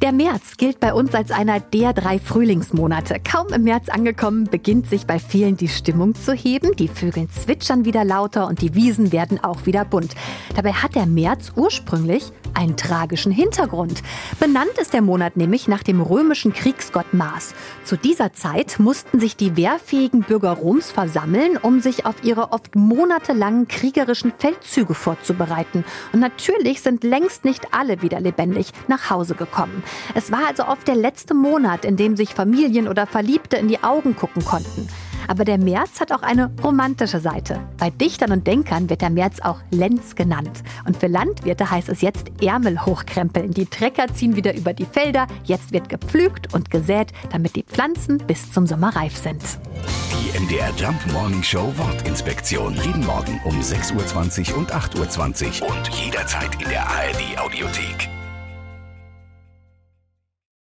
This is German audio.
Der März gilt bei uns als einer der drei Frühlingsmonate. Kaum im März angekommen, beginnt sich bei vielen die Stimmung zu heben. Die Vögel zwitschern wieder lauter und die Wiesen werden auch wieder bunt. Dabei hat der März ursprünglich einen tragischen Hintergrund. Benannt ist der Monat nämlich nach dem römischen Kriegsgott Mars. Zu dieser Zeit mussten sich die wehrfähigen Bürger Roms versammeln, um sich auf ihre oft monatelangen kriegerischen Feldzüge vorzubereiten. Und natürlich sind längst nicht alle wieder lebendig nach Hause gekommen. Es war also oft der letzte Monat, in dem sich Familien oder Verliebte in die Augen gucken konnten. Aber der März hat auch eine romantische Seite. Bei Dichtern und Denkern wird der März auch Lenz genannt. Und für Landwirte heißt es jetzt Ärmel hochkrempeln. Die Trecker ziehen wieder über die Felder. Jetzt wird gepflügt und gesät, damit die Pflanzen bis zum Sommer reif sind. Die MDR Jump Morning Show Wortinspektion. Jeden Morgen um 6.20 Uhr und 8.20 Uhr und jederzeit in der ARD Audiothek.